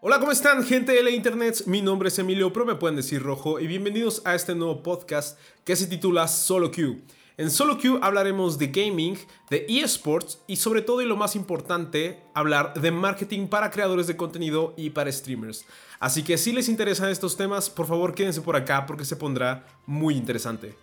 Hola, ¿cómo están, gente de la internet? Mi nombre es Emilio, pero me pueden decir rojo, y bienvenidos a este nuevo podcast que se titula Solo Q. En Solo Q hablaremos de gaming, de eSports y sobre todo y lo más importante, hablar de marketing para creadores de contenido y para streamers. Así que si les interesan estos temas, por favor quédense por acá porque se pondrá muy interesante.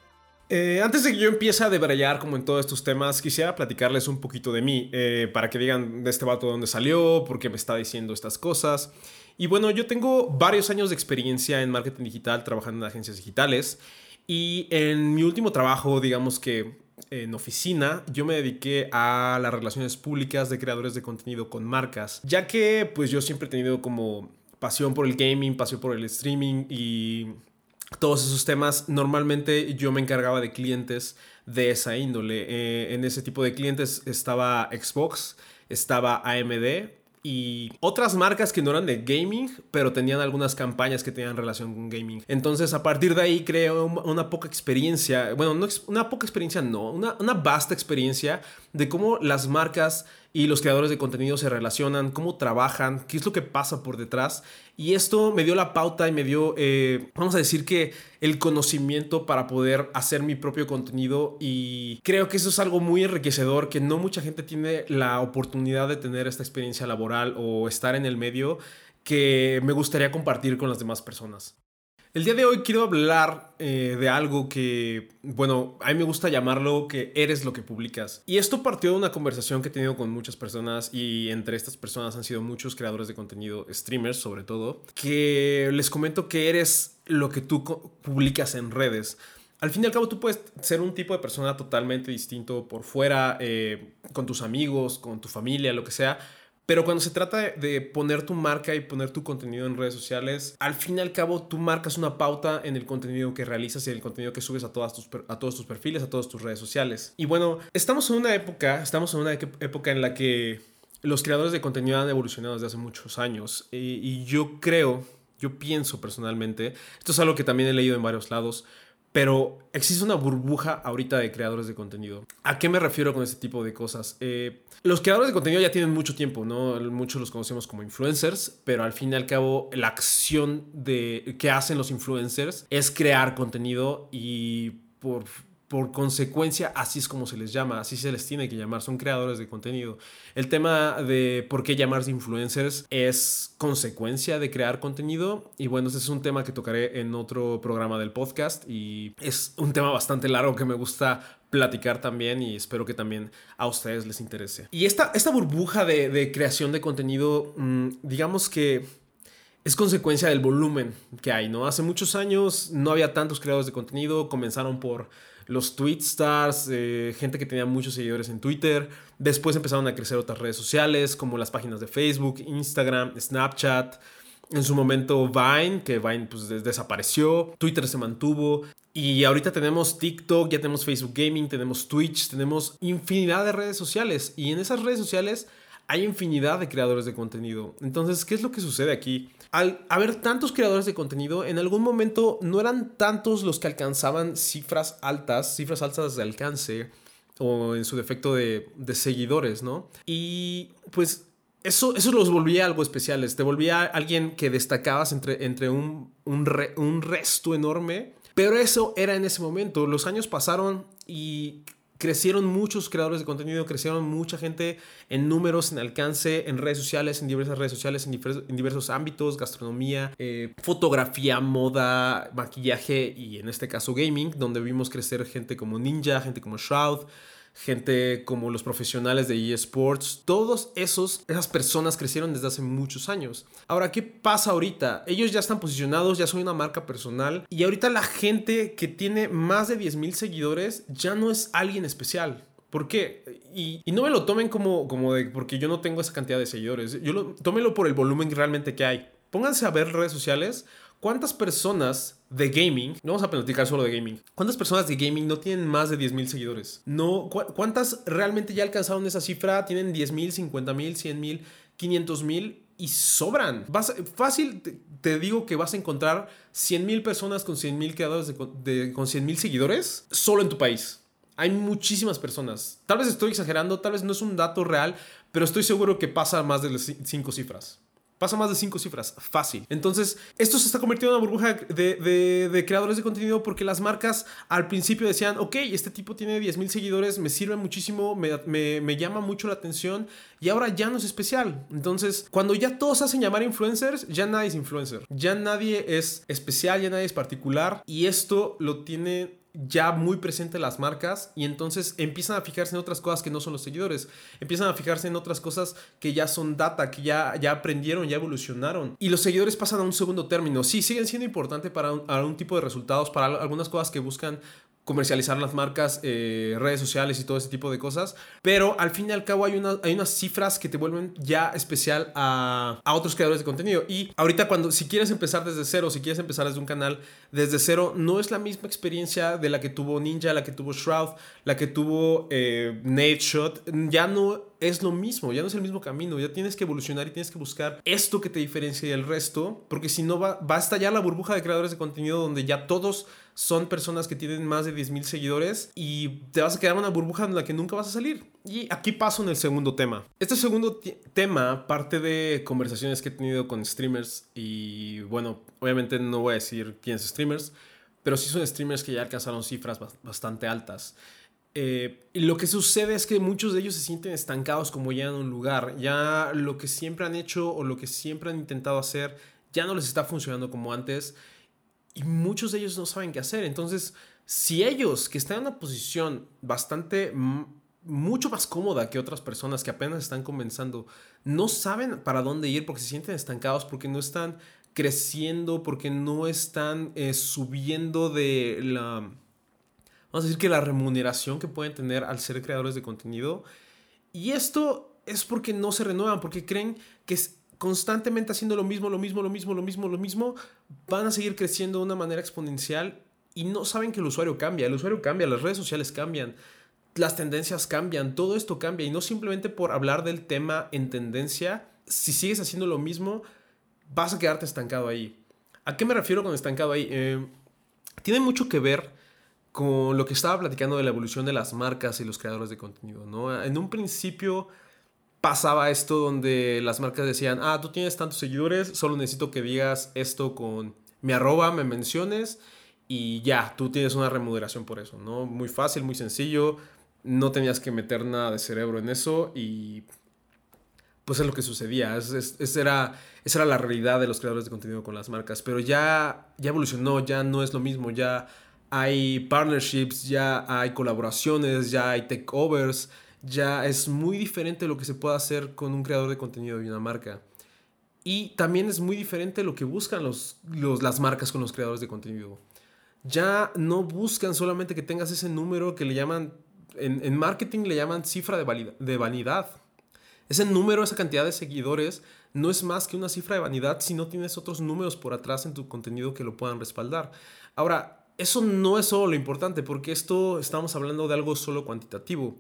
Eh, antes de que yo empiece a debrayar como en todos estos temas, quisiera platicarles un poquito de mí, eh, para que digan de este vato de dónde salió, por qué me está diciendo estas cosas. Y bueno, yo tengo varios años de experiencia en marketing digital, trabajando en agencias digitales. Y en mi último trabajo, digamos que en oficina, yo me dediqué a las relaciones públicas de creadores de contenido con marcas, ya que pues yo siempre he tenido como pasión por el gaming, pasión por el streaming y todos esos temas, normalmente yo me encargaba de clientes de esa índole. Eh, en ese tipo de clientes estaba Xbox, estaba AMD y otras marcas que no eran de gaming, pero tenían algunas campañas que tenían relación con gaming. Entonces, a partir de ahí creo una poca experiencia, bueno, no, una poca experiencia, no, una, una vasta experiencia de cómo las marcas y los creadores de contenido se relacionan, cómo trabajan, qué es lo que pasa por detrás. Y esto me dio la pauta y me dio, eh, vamos a decir que el conocimiento para poder hacer mi propio contenido y creo que eso es algo muy enriquecedor, que no mucha gente tiene la oportunidad de tener esta experiencia laboral o estar en el medio que me gustaría compartir con las demás personas. El día de hoy quiero hablar eh, de algo que, bueno, a mí me gusta llamarlo que eres lo que publicas. Y esto partió de una conversación que he tenido con muchas personas y entre estas personas han sido muchos creadores de contenido, streamers sobre todo, que les comento que eres lo que tú publicas en redes. Al fin y al cabo tú puedes ser un tipo de persona totalmente distinto por fuera, eh, con tus amigos, con tu familia, lo que sea pero cuando se trata de, poner tu marca y poner tu contenido en redes sociales, al fin y al cabo tú marcas una pauta en el contenido que realizas y el contenido que subes a, todas tus, a todos tus perfiles, a todas tus redes sociales. Y bueno, estamos en una época, estamos en una época en la que los creadores de contenido han evolucionado desde hace muchos años. Y, y yo creo, yo pienso personalmente, esto es algo que también he leído en varios lados, pero existe una burbuja ahorita de creadores de contenido. ¿A qué me refiero con este tipo de cosas? Eh, los creadores de contenido ya tienen mucho tiempo, ¿no? Muchos los conocemos como influencers, pero al fin y al cabo la acción de, que hacen los influencers es crear contenido y por por consecuencia, así es como se les llama, así se les tiene que llamar, son creadores de contenido. El tema de por qué llamarse influencers es consecuencia de crear contenido y bueno, ese es un tema que tocaré en otro programa del podcast y es un tema bastante largo que me gusta platicar también y espero que también a ustedes les interese. Y esta, esta burbuja de, creación de contenido, mm, digamos que es consecuencia del volumen que hay, ¿no? Hace muchos años no había tantos creadores de contenido, comenzaron por los tweet stars, eh, gente que tenía muchos seguidores en Twitter. Después empezaron a crecer otras redes sociales como las páginas de Facebook, Instagram, Snapchat. En su momento Vine, que Vine pues desapareció, Twitter se mantuvo y ahorita tenemos TikTok, ya tenemos Facebook Gaming, tenemos Twitch, tenemos infinidad de redes sociales y en esas redes sociales hay infinidad de creadores de contenido. Entonces, ¿qué es lo que sucede aquí? Al haber tantos creadores de contenido, en algún momento no eran tantos los que alcanzaban cifras altas, cifras altas de alcance o en su defecto de, seguidores, ¿no? Y pues eso, eso los volvía algo especiales, te volvía alguien que destacabas entre, entre un, un, resto enorme. Pero eso era en ese momento. Los años pasaron y crecieron muchos creadores de contenido, crecieron mucha gente en números, en alcance, en redes sociales, en diversas redes sociales, en, diversos, ámbitos, gastronomía, eh, fotografía, moda, maquillaje y en este caso gaming, donde vimos crecer gente como Ninja, gente como Shroud, gente como los profesionales de eSports, todos esos, esas personas crecieron desde hace muchos años. Ahora, ¿qué pasa ahorita? Ellos ya están posicionados, ya son una marca personal y ahorita la gente que tiene más de 10 mil seguidores ya no es alguien especial. ¿Por qué? Y, no me lo tomen como, como de porque yo no tengo esa cantidad de seguidores. Yo lo, tómelo por el volumen realmente que hay. Pónganse a ver redes sociales ¿Cuántas personas de gaming, no vamos a platicar solo de gaming, cuántas personas de gaming no tienen más de 10.000 seguidores? No, ¿Cuántas realmente ya alcanzaron esa cifra? Tienen 10.000, 50.000, 100.000, 500.000 y sobran. Vas, fácil te, digo que vas a encontrar 100.000 personas con 100.000 creadores de, con 100.000 seguidores solo en tu país. Hay muchísimas personas. Tal vez estoy exagerando, tal vez no es un dato real, pero estoy seguro que pasa más de las 5 cifras. Pasa más de cinco cifras, fácil. Entonces, esto se está convirtiendo en una burbuja de, creadores de contenido porque las marcas al principio decían, ok, este tipo tiene 10 mil seguidores, me sirve muchísimo, me, me, llama mucho la atención y ahora ya no es especial. Entonces, cuando ya todos hacen llamar influencers, ya nadie es influencer. Ya nadie es especial, ya nadie es particular y esto lo tiene ya muy presente las marcas y entonces empiezan a fijarse en otras cosas que no son los seguidores, empiezan a fijarse en otras cosas que ya son data, que ya, ya aprendieron, ya evolucionaron y los seguidores pasan a un segundo término. Sí, siguen siendo importantes para algún tipo de resultados, para algunas cosas que buscan comercializar las marcas, eh, redes sociales y todo ese tipo de cosas. Pero al fin y al cabo hay, una, hay unas cifras que te vuelven ya especial a, a, otros creadores de contenido. Y ahorita cuando, si quieres empezar desde cero, si quieres empezar desde un canal desde cero, no es la misma experiencia de la que tuvo Ninja, la que tuvo Shroud, la que tuvo eh, Nate Shot. Ya no es lo mismo, ya no es el mismo camino, ya tienes que evolucionar y tienes que buscar esto que te diferencia del resto, porque si no va, va a estallar la burbuja de creadores de contenido donde ya todos son personas que tienen más de 10.000 seguidores y te vas a quedar en una burbuja en la que nunca vas a salir. Y aquí paso en el segundo tema. Este segundo tema parte de conversaciones que he tenido con streamers y bueno, obviamente no voy a decir quiénes streamers, pero sí son streamers que ya alcanzaron cifras bastante altas. Eh, lo que sucede es que muchos de ellos se sienten estancados como ya en un lugar. Ya lo que siempre han hecho o lo que siempre han intentado hacer ya no les está funcionando como antes y muchos de ellos no saben qué hacer. Entonces, si ellos, que están en una posición bastante, mucho más cómoda que otras personas que apenas están comenzando, no saben para dónde ir porque se sienten estancados, porque no están creciendo, porque no están eh, subiendo de la, vamos a decir que la remuneración que pueden tener al ser creadores de contenido. Y esto es porque no se renuevan, porque creen que es constantemente haciendo lo mismo, lo mismo, lo mismo, lo mismo, lo mismo, van a seguir creciendo de una manera exponencial y no saben que el usuario cambia, el usuario cambia, las redes sociales cambian, las tendencias cambian, todo esto cambia y no simplemente por hablar del tema en tendencia, si sigues haciendo lo mismo, vas a quedarte estancado ahí. ¿A qué me refiero con estancado ahí? Eh, tiene mucho que ver con lo que estaba platicando de la evolución de las marcas y los creadores de contenido, ¿no? En un principio pasaba esto donde las marcas decían, ah, tú tienes tantos seguidores, solo necesito que digas esto con mi arroba, me menciones y ya, tú tienes una remuneración por eso, ¿no? Muy fácil, muy sencillo, no tenías que meter nada de cerebro en eso y pues es lo que sucedía, es, es, era, esa era la realidad de los creadores de contenido con las marcas, pero ya, ya evolucionó, ya no es lo mismo, ya hay partnerships, ya hay colaboraciones, ya hay takeovers, ya es muy diferente lo que se puede hacer con un creador de contenido de una marca. Y también es muy diferente lo que buscan los, las marcas con los creadores de contenido. Ya no buscan solamente que tengas ese número que le llaman, en, marketing le llaman cifra de, de vanidad. Ese número, esa cantidad de seguidores, no es más que una cifra de vanidad si no tienes otros números por atrás en tu contenido que lo puedan respaldar. Ahora, eso no es solo lo importante, porque esto estamos hablando de algo solo cuantitativo.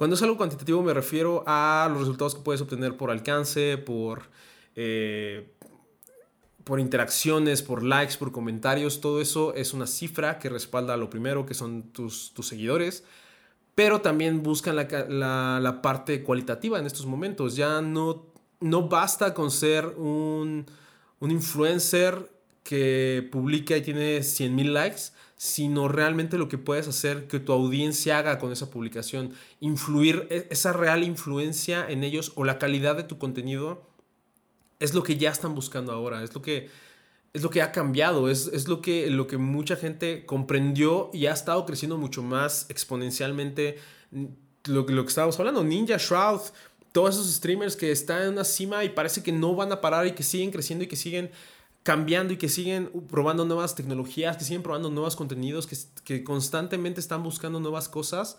Cuando es algo cuantitativo me refiero a los resultados que puedes obtener por alcance, por, eh, por interacciones, por likes, por comentarios. Todo eso es una cifra que respalda lo primero, que son tus, tus seguidores. Pero también buscan la, la, parte cualitativa en estos momentos. Ya no, no basta con ser un, un influencer que publica y tiene 100.000 likes, sino realmente lo que puedes hacer que tu audiencia haga con esa publicación, influir e, esa real influencia en ellos o la calidad de tu contenido es lo que ya están buscando ahora, es lo que es lo que ha cambiado, es, es lo, que, lo que mucha gente comprendió y ha estado creciendo mucho más exponencialmente. Lo, lo que estábamos hablando, Ninja Shroud, todos esos streamers que están en una cima y parece que no van a parar y que siguen creciendo y que siguen cambiando y que siguen probando nuevas tecnologías, que siguen probando nuevos contenidos, que, que, constantemente están buscando nuevas cosas,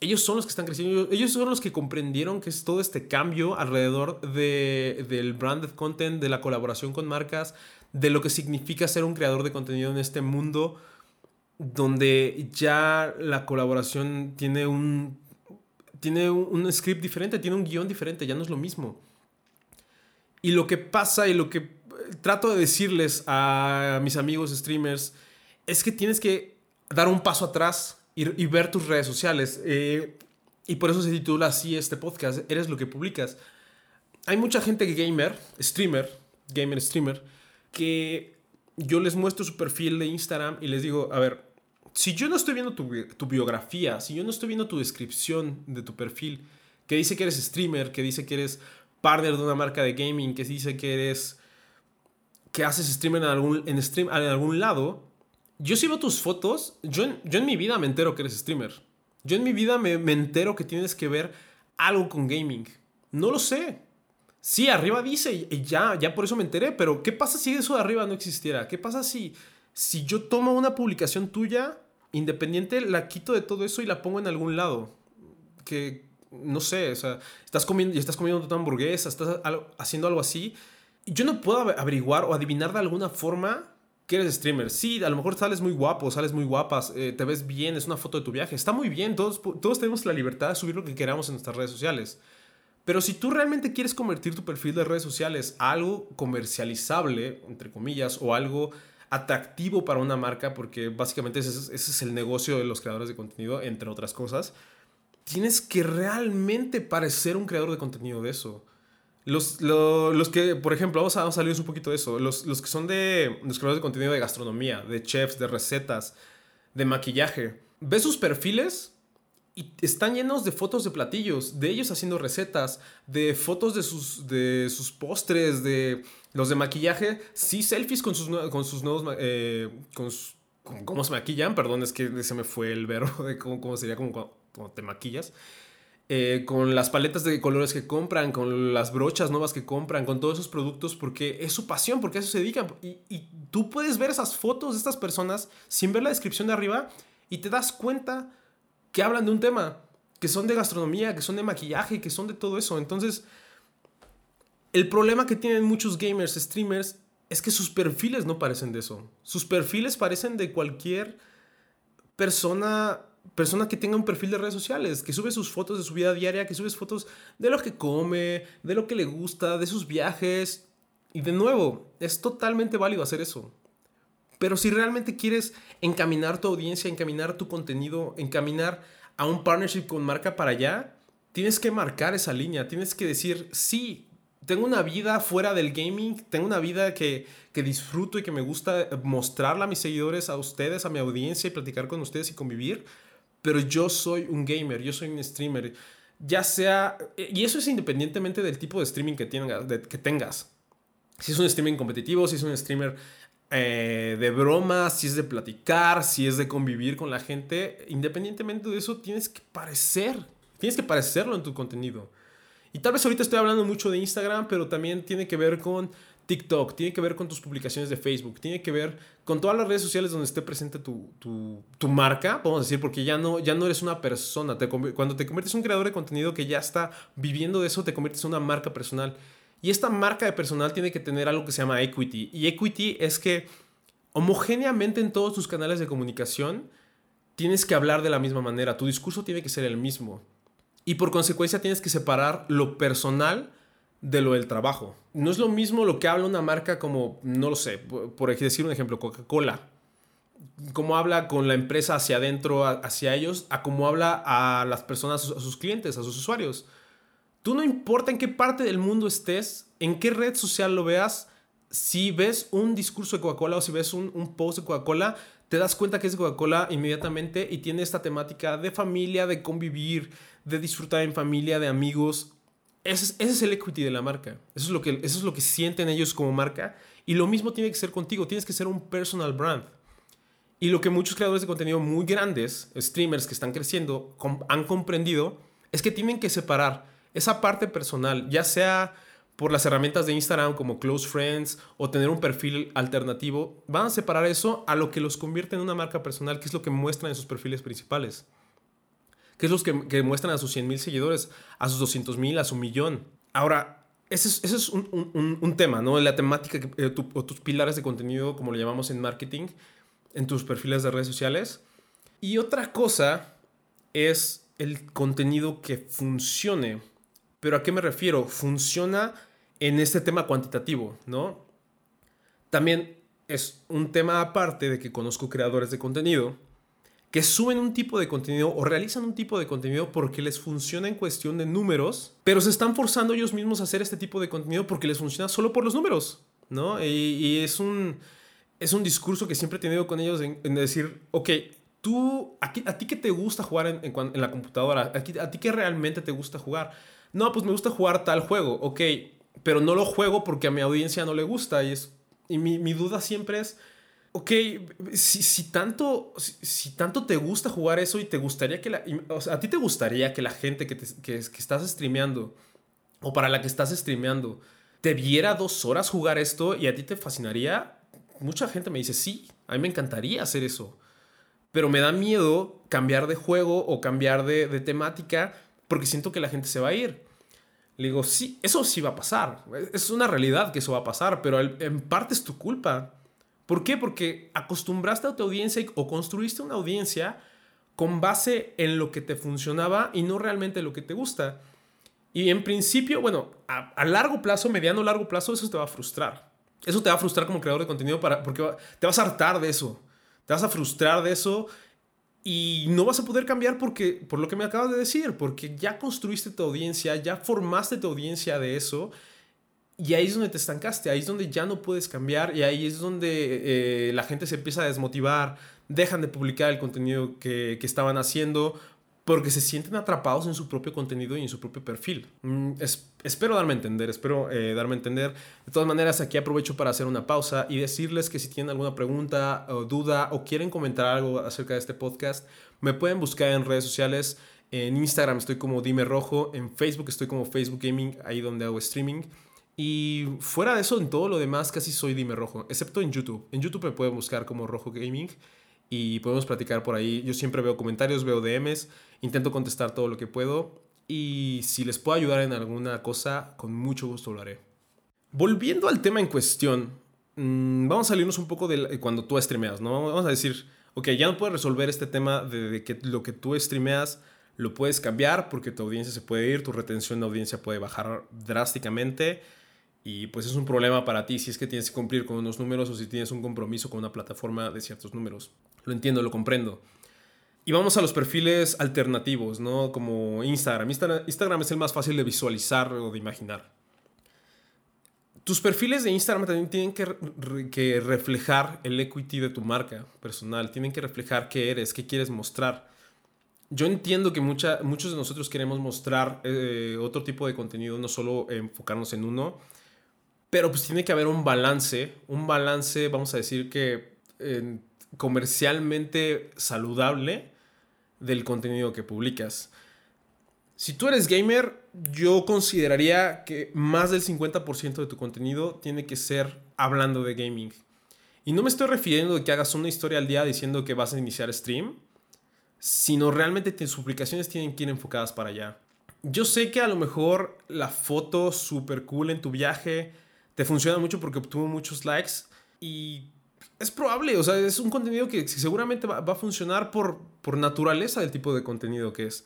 ellos son los que están creciendo, ellos son los que comprendieron que es todo este cambio alrededor de, del branded content, de la colaboración con marcas, de lo que significa ser un creador de contenido en este mundo donde ya la colaboración tiene un tiene un script diferente, tiene un guion diferente, ya no es lo mismo. Y lo que pasa y lo que trato de decirles a mis amigos streamers es que tienes que dar un paso atrás y, ver tus redes sociales. Eh, y por eso se titula así este podcast, Eres lo que publicas. hay mucha gente gamer, streamer, gamer streamer, que yo les muestro su perfil de Instagram y les digo, a ver, si yo no estoy viendo tu, tu, biografía, si yo no estoy viendo tu descripción de tu perfil, que dice que eres streamer, que dice que eres partner de una marca de gaming, que dice que eres que haces streamer en algún, en stream, en algún lado, yo si veo tus fotos, yo, yo en mi vida me entero que eres streamer. Yo en mi vida me, me entero que tienes que ver algo con gaming. No lo sé. Sí, arriba dice, y ya, ya por eso me enteré, pero ¿qué pasa si eso de arriba no existiera? ¿Qué pasa si, si yo tomo una publicación tuya, independiente, la quito de todo eso y la pongo en algún lado? Que, no sé, o sea, estás comiendo, y estás comiendo tu hamburguesa, estás haciendo algo así. Yo no puedo averiguar o adivinar de alguna forma que eres streamer. Sí, a lo mejor sales muy guapo, sales muy guapas, eh, te ves bien, es una foto de tu viaje. Está muy bien, todos, todos tenemos la libertad de subir lo que queramos en nuestras redes sociales. Pero si tú realmente quieres convertir tu perfil de redes sociales a algo comercializable, entre comillas, o algo atractivo para una marca, porque básicamente ese es, ese es el negocio de los creadores de contenido, entre otras cosas, tienes que realmente parecer un creador de contenido de eso. Los, los, que, por ejemplo, vamos a, vamos a un poquito de eso. Los, los que son de los creadores de contenido de gastronomía, de chefs, de recetas, de maquillaje. Ves sus perfiles y están llenos de fotos de platillos, de ellos haciendo recetas, de fotos de sus, de sus postres, de los de maquillaje, sí, selfies con sus, con sus nuevos, eh, con, cómo se maquillan, perdón, es que se me fue el verbo de cómo, cómo sería como cuando te maquillas. Eh, con las paletas de colores que compran, con las brochas nuevas que compran, con todos esos productos, porque es su pasión, porque a eso se dedican. Y, y, tú puedes ver esas fotos de estas personas sin ver la descripción de arriba y te das cuenta que hablan de un tema, que son de gastronomía, que son de maquillaje, que son de todo eso. Entonces, el problema que tienen muchos gamers, streamers, es que sus perfiles no parecen de eso. Sus perfiles parecen de cualquier persona persona que tenga un perfil de redes sociales, que sube sus fotos de su vida diaria, que sube fotos de lo que come, de lo que le gusta, de sus viajes. Y de nuevo, es totalmente válido hacer eso. Pero si realmente quieres encaminar tu audiencia, encaminar tu contenido, encaminar a un partnership con marca para allá, tienes que marcar esa línea, tienes que decir, sí, tengo una vida fuera del gaming, tengo una vida que, que disfruto y que me gusta mostrarla a mis seguidores, a ustedes, a mi audiencia y platicar con ustedes y convivir, pero yo soy un gamer, yo soy un streamer. Ya sea, y eso es independientemente del tipo de streaming que tengas. que tengas. Si es un streaming competitivo, si es un streamer eh, de broma, si es de platicar, si es de convivir con la gente, independientemente de eso, tienes que parecer, tienes que parecerlo en tu contenido. Y tal vez ahorita estoy hablando mucho de Instagram, pero también tiene que ver con TikTok, tiene que ver con tus publicaciones de Facebook, tiene que ver con todas las redes sociales donde esté presente tu, tu, marca, vamos a decir, porque ya no, ya no eres una persona. Cuando te conviertes en un creador de contenido que ya está viviendo de eso, te conviertes en una marca personal. Y esta marca de personal tiene que tener algo que se llama equity. Y equity es que homogéneamente en todos tus canales de comunicación tienes que hablar de la misma manera. Tu discurso tiene que ser el mismo. Y por consecuencia tienes que separar lo personal de lo del trabajo. No es lo mismo lo que habla una marca como, no lo sé, por, decir un ejemplo, Coca-Cola. Cómo habla con la empresa hacia adentro, hacia ellos, a cómo habla a las personas, a sus clientes, a sus usuarios. Tú no importa en qué parte del mundo estés, en qué red social lo veas, si ves un discurso de Coca-Cola o si ves un, un post de Coca-Cola, te das cuenta que es Coca-Cola inmediatamente y tiene esta temática de familia, de convivir, de disfrutar en familia, de amigos. Ese es, el equity de la marca. Eso es, lo que, eso es lo que sienten ellos como marca. Y lo mismo tiene que ser contigo. Tienes que ser un personal brand. Y lo que muchos creadores de contenido muy grandes, streamers que están creciendo, han comprendido es que tienen que separar esa parte personal, ya sea por las herramientas de Instagram como Close Friends o tener un perfil alternativo, van a separar eso a lo que los convierte en una marca personal, que es lo que muestran en sus perfiles principales que es los que, muestran a sus 100 mil seguidores, a sus 200 mil, a su millón. Ahora, ese es, ese es un, un, tema, ¿no? La temática eh, o tus pilares de contenido, como lo llamamos en marketing, en tus perfiles de redes sociales. Y otra cosa es el contenido que funcione. ¿Pero a qué me refiero? Funciona en este tema cuantitativo, ¿no? También es un tema aparte de que conozco creadores de contenido que suben un tipo de contenido o realizan un tipo de contenido porque les funciona en cuestión de números, pero se están forzando ellos mismos a hacer este tipo de contenido porque les funciona solo por los números, ¿no? Y, es, un, es un discurso que siempre he tenido con ellos en, decir, ok, tú, a, ti qué te gusta jugar en, la computadora, a, a ti qué realmente te gusta jugar. No, pues me gusta jugar tal juego, ok, pero no lo juego porque a mi audiencia no le gusta y, es, y mi, mi duda siempre es ok, si, si tanto, si, tanto te gusta jugar eso y te gustaría que la... O sea, a ti te gustaría que la gente que, te, que, estás streameando o para la que estás streameando te viera dos horas jugar esto y a ti te fascinaría. Mucha gente me dice, sí, a mí me encantaría hacer eso. Pero me da miedo cambiar de juego o cambiar de, de temática porque siento que la gente se va a ir. Le digo, sí, eso sí va a pasar. Es una realidad que eso va a pasar, pero en parte es tu culpa ¿Por qué? Porque acostumbraste a tu audiencia o construiste una audiencia con base en lo que te funcionaba y no realmente lo que te gusta. Y en principio, bueno, a, largo plazo, mediano largo plazo, eso te va a frustrar. Eso te va a frustrar como creador de contenido para, porque te vas a hartar de eso. Te vas a frustrar de eso y no vas a poder cambiar porque, por lo que me acabas de decir, porque ya construiste tu audiencia, ya formaste tu audiencia de eso y ahí es donde te estancaste, ahí es donde ya no puedes cambiar y ahí es donde eh, la gente se empieza a desmotivar, dejan de publicar el contenido que, que, estaban haciendo porque se sienten atrapados en su propio contenido y en su propio perfil. Mm, espero darme a entender, espero eh, darme a entender. De todas maneras, aquí aprovecho para hacer una pausa y decirles que si tienen alguna pregunta o duda o quieren comentar algo acerca de este podcast, me pueden buscar en redes sociales. En Instagram estoy como Dime Rojo, en Facebook estoy como Facebook Gaming, ahí donde hago streaming. Y fuera de eso, en todo lo demás casi soy Dime Rojo, excepto en YouTube. En YouTube me pueden buscar como Rojo Gaming y podemos platicar por ahí. Yo siempre veo comentarios, veo DMs, intento contestar todo lo que puedo y si les puedo ayudar en alguna cosa, con mucho gusto lo haré. Volviendo al tema en cuestión, mm, vamos a salirnos un poco de cuando tú streameas, ¿no? Vamos a decir, ok, ya no puedes resolver este tema de, de que lo que tú streameas lo puedes cambiar porque tu audiencia se puede ir, tu retención de audiencia puede bajar drásticamente y pues es un problema para ti si es que tienes que cumplir con unos números o si tienes un compromiso con una plataforma de ciertos números. Lo entiendo, lo comprendo. Y vamos a los perfiles alternativos, ¿no? Como Instagram. Instagram es el más fácil de visualizar o de imaginar. Tus perfiles de Instagram también tienen que, que reflejar el equity de tu marca personal. Tienen que reflejar qué eres, qué quieres mostrar. Yo entiendo que mucha, muchos de nosotros queremos mostrar eh, otro tipo de contenido, no solo enfocarnos en uno pero pues tiene que haber un balance, un balance, vamos a decir que comercialmente saludable del contenido que publicas. Si tú eres gamer, yo consideraría que más del 50% de tu contenido tiene que ser hablando de gaming. Y no me estoy refiriendo de que hagas una historia al día diciendo que vas a iniciar stream, sino realmente tus publicaciones tienen que ir enfocadas para allá. Yo sé que a lo mejor la foto super cool en tu viaje, te funciona mucho porque obtuvo muchos likes y es probable, o sea, es un contenido que seguramente va, a funcionar por, por naturaleza del tipo de contenido que es.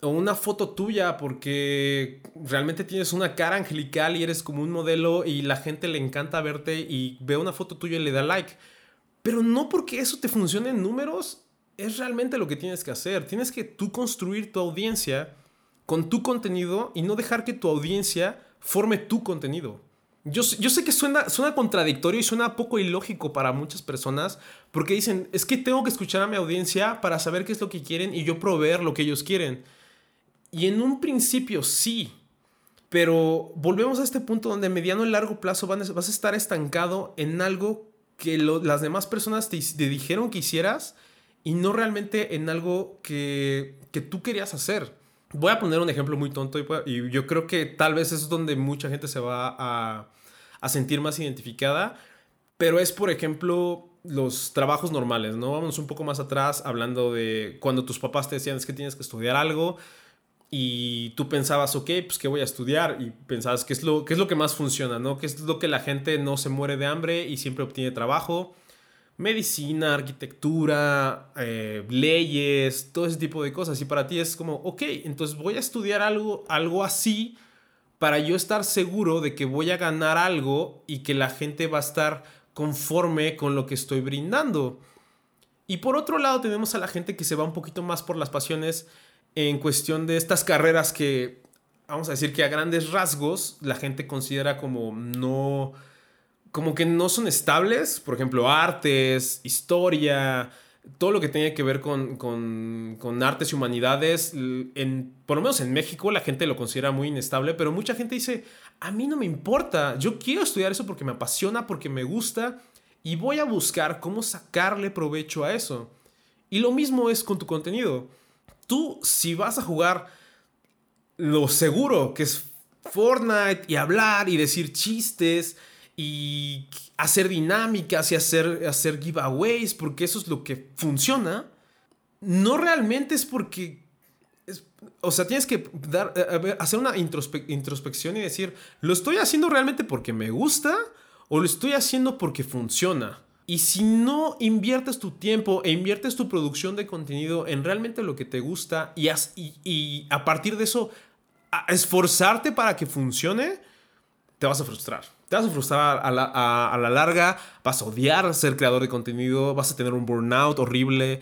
O una foto tuya porque realmente tienes una cara angelical y eres como un modelo y la gente le encanta verte y ve una foto tuya y le da like. Pero no porque eso te funcione en números, es realmente lo que tienes que hacer. Tienes que tú construir tu audiencia con tu contenido y no dejar que tu audiencia forme tu contenido. Yo, sé que suena, suena contradictorio y suena poco ilógico para muchas personas porque dicen, es que tengo que escuchar a mi audiencia para saber qué es lo que quieren y yo proveer lo que ellos quieren. Y en un principio sí, pero volvemos a este punto donde a mediano y largo plazo vas a estar estancado en algo que las demás personas te, dijeron que hicieras y no realmente en algo que, que tú querías hacer. Voy a poner un ejemplo muy tonto y, yo creo que tal vez es donde mucha gente se va a, sentir más identificada, pero es, por ejemplo, los trabajos normales, ¿no? Vamos un poco más atrás hablando de cuando tus papás te decían es que tienes que estudiar algo y tú pensabas, ok, pues qué voy a estudiar y pensabas qué es lo, qué es lo que más funciona, ¿no? ¿Qué es lo que la gente no se muere de hambre y siempre obtiene trabajo? Medicina, arquitectura, eh, leyes, todo ese tipo de cosas. Y para ti es como, ok, entonces voy a estudiar algo, algo así para yo estar seguro de que voy a ganar algo y que la gente va a estar conforme con lo que estoy brindando. Y por otro lado tenemos a la gente que se va un poquito más por las pasiones en cuestión de estas carreras que, vamos a decir que a grandes rasgos la gente considera como no, como que no son estables, por ejemplo, artes, historia, todo lo que tenga que ver con, con, artes y humanidades, en, por lo menos en México la gente lo considera muy inestable, pero mucha gente dice, a mí no me importa, yo quiero estudiar eso porque me apasiona, porque me gusta, y voy a buscar cómo sacarle provecho a eso. Y lo mismo es con tu contenido. Tú, si vas a jugar lo seguro que es Fortnite y hablar y decir chistes y hacer dinámicas y hacer, hacer giveaways, porque eso es lo que funciona, no realmente es porque... o sea, tienes que dar, hacer una introspección y decir, ¿lo estoy haciendo realmente porque me gusta o lo estoy haciendo porque funciona? Y si no inviertes tu tiempo e inviertes tu producción de contenido en realmente lo que te gusta y, y a partir de eso esforzarte para que funcione, te vas a frustrar. Te vas a frustrar a la, larga, vas a odiar ser creador de contenido, vas a tener un burnout horrible.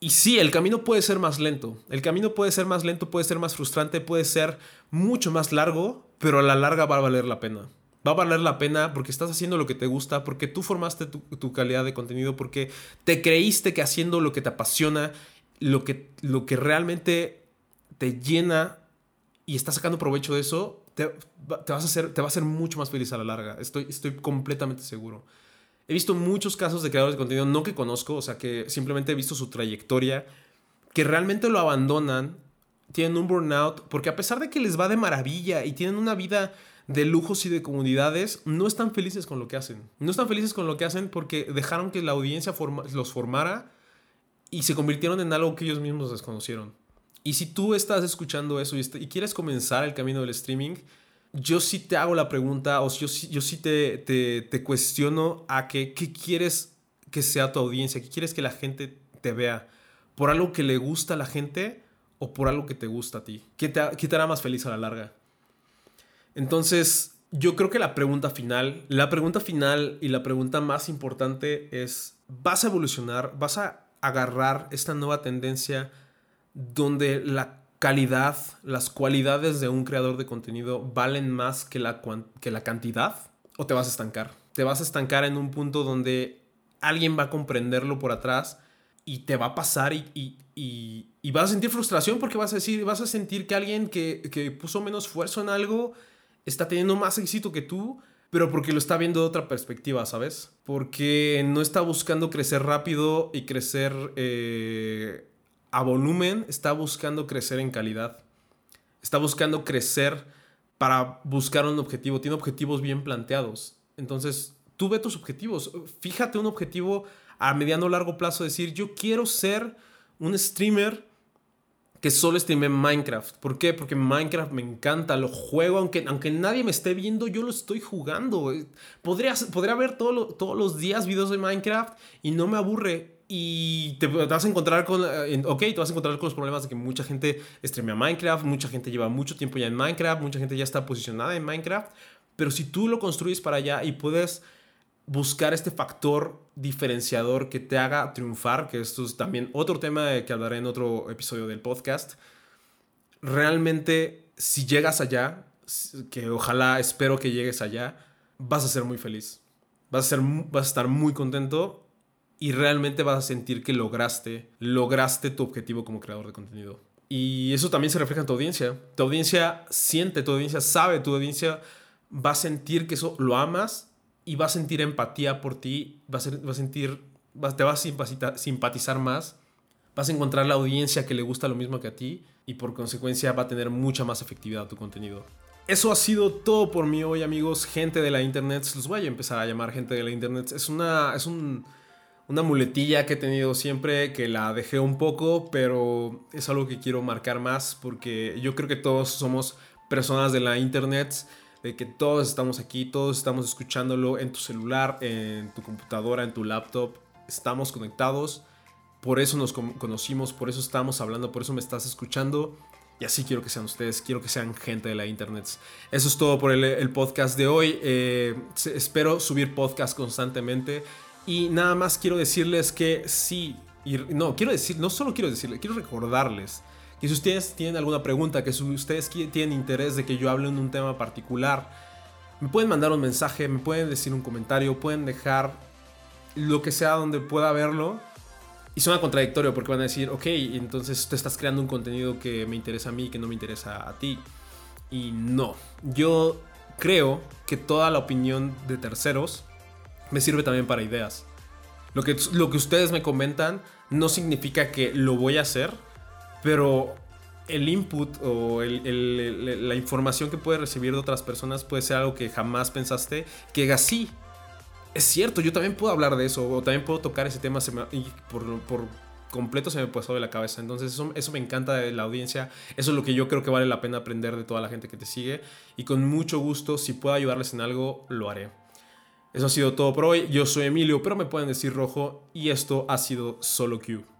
Y sí, el camino puede ser más lento. El camino puede ser más lento, puede ser más frustrante, puede ser mucho más largo, pero a la larga va a valer la pena. Va a valer la pena porque estás haciendo lo que te gusta, porque tú formaste tu, tu calidad de contenido, porque te creíste que haciendo lo que te apasiona, lo que, lo que realmente te llena y estás sacando provecho de eso, te, vas a hacer, te va a hacer mucho más feliz a la larga. Estoy, estoy completamente seguro. He visto muchos casos de creadores de contenido, no que conozco, o sea, que simplemente he visto su trayectoria, que realmente lo abandonan, tienen un burnout, porque a pesar de que les va de maravilla y tienen una vida de lujos y de comunidades, no están felices con lo que hacen. No están felices con lo que hacen porque dejaron que la audiencia los formara y se convirtieron en algo que ellos mismos desconocieron. Y si tú estás escuchando eso y, quieres comenzar el camino del streaming, yo sí te hago la pregunta o yo, yo sí te, te, cuestiono a que, qué quieres que sea tu audiencia, qué quieres que la gente te vea, por algo que le gusta a la gente o por algo que te gusta a ti, qué te, qué te hará más feliz a la larga. Entonces, yo creo que la pregunta final, la pregunta final y la pregunta más importante es, ¿vas a evolucionar? ¿Vas a agarrar esta nueva tendencia? Donde la calidad, las cualidades de un creador de contenido valen más que la, que la cantidad? ¿O te vas a estancar? Te vas a estancar en un punto donde alguien va a comprenderlo por atrás y te va a pasar y, vas a sentir frustración porque vas a decir, vas a sentir que alguien que, que puso menos esfuerzo en algo está teniendo más éxito que tú, pero porque lo está viendo de otra perspectiva, ¿sabes? Porque no está buscando crecer rápido y crecer eh, a volumen está buscando crecer en calidad. Está buscando crecer para buscar un objetivo. Tiene objetivos bien planteados. Entonces, tú ve tus objetivos. Fíjate un objetivo a mediano o largo plazo. Decir, yo quiero ser un streamer que solo streame Minecraft. ¿Por qué? Porque Minecraft me encanta, lo juego, aunque, aunque nadie me esté viendo, yo lo estoy jugando. Podría, podría ver todos los días videos de Minecraft y no me aburre y te, vas a encontrar con, eh, ok, te vas a encontrar con los problemas de que mucha gente streamea Minecraft, mucha gente lleva mucho tiempo ya en Minecraft, mucha gente ya está posicionada en Minecraft, pero si tú lo construyes para allá y puedes buscar este factor diferenciador que te haga triunfar, que esto es también otro tema que hablaré en otro episodio del podcast, realmente si llegas allá, que ojalá espero que llegues allá, vas a ser muy feliz. Vas a, ser, vas a estar muy contento y realmente vas a sentir que lograste, lograste tu objetivo como creador de contenido. Y eso también se refleja en tu audiencia. Tu audiencia siente, tu audiencia sabe, tu audiencia va a sentir que eso lo amas y va a sentir empatía por ti, va a, va a sentir, te va a simpatizar más, vas a encontrar la audiencia que le gusta lo mismo que a ti y por consecuencia va a tener mucha más efectividad tu contenido. Eso ha sido todo por mí hoy amigos, gente de la internet, los voy a empezar a llamar gente de la internet, es una, es un una muletilla que he tenido siempre, que la dejé un poco, pero es algo que quiero marcar más porque yo creo que todos somos personas de la internet, de que todos estamos aquí, todos estamos escuchándolo en tu celular, en tu computadora, en tu laptop, estamos conectados, por eso nos conocimos, por eso estamos hablando, por eso me estás escuchando. Y así quiero que sean ustedes, quiero que sean gente de la internet. Eso es todo por el, podcast de hoy. Eh, espero subir podcast constantemente. Y nada más quiero decirles que si Y no, quiero decir, no solo quiero decirle, quiero recordarles que si ustedes tienen alguna pregunta, que si ustedes tienen interés de que yo hable en un tema particular, me pueden mandar un mensaje, me pueden decir un comentario, pueden dejar lo que sea donde pueda verlo. Y suena contradictorio porque van a decir, ok, entonces tú estás creando un contenido que me interesa a mí, que no me interesa a ti. Y no, yo creo que toda la opinión de terceros me sirve también para ideas. Lo que, lo que ustedes me comentan no significa que lo voy a hacer, pero el input o la información que puedes recibir de otras personas puede ser algo que jamás pensaste que así. Es cierto, yo también puedo hablar de eso, o también puedo tocar ese tema y por, por completo se me pasó de la cabeza. Entonces eso, eso me encanta de la audiencia. Eso es lo que yo creo que vale la pena aprender de toda la gente que te sigue. Y con mucho gusto, si puedo ayudarles en algo, lo haré. Eso ha sido todo por hoy. Yo soy Emilio, pero me pueden decir rojo. Y esto ha sido Solo Q.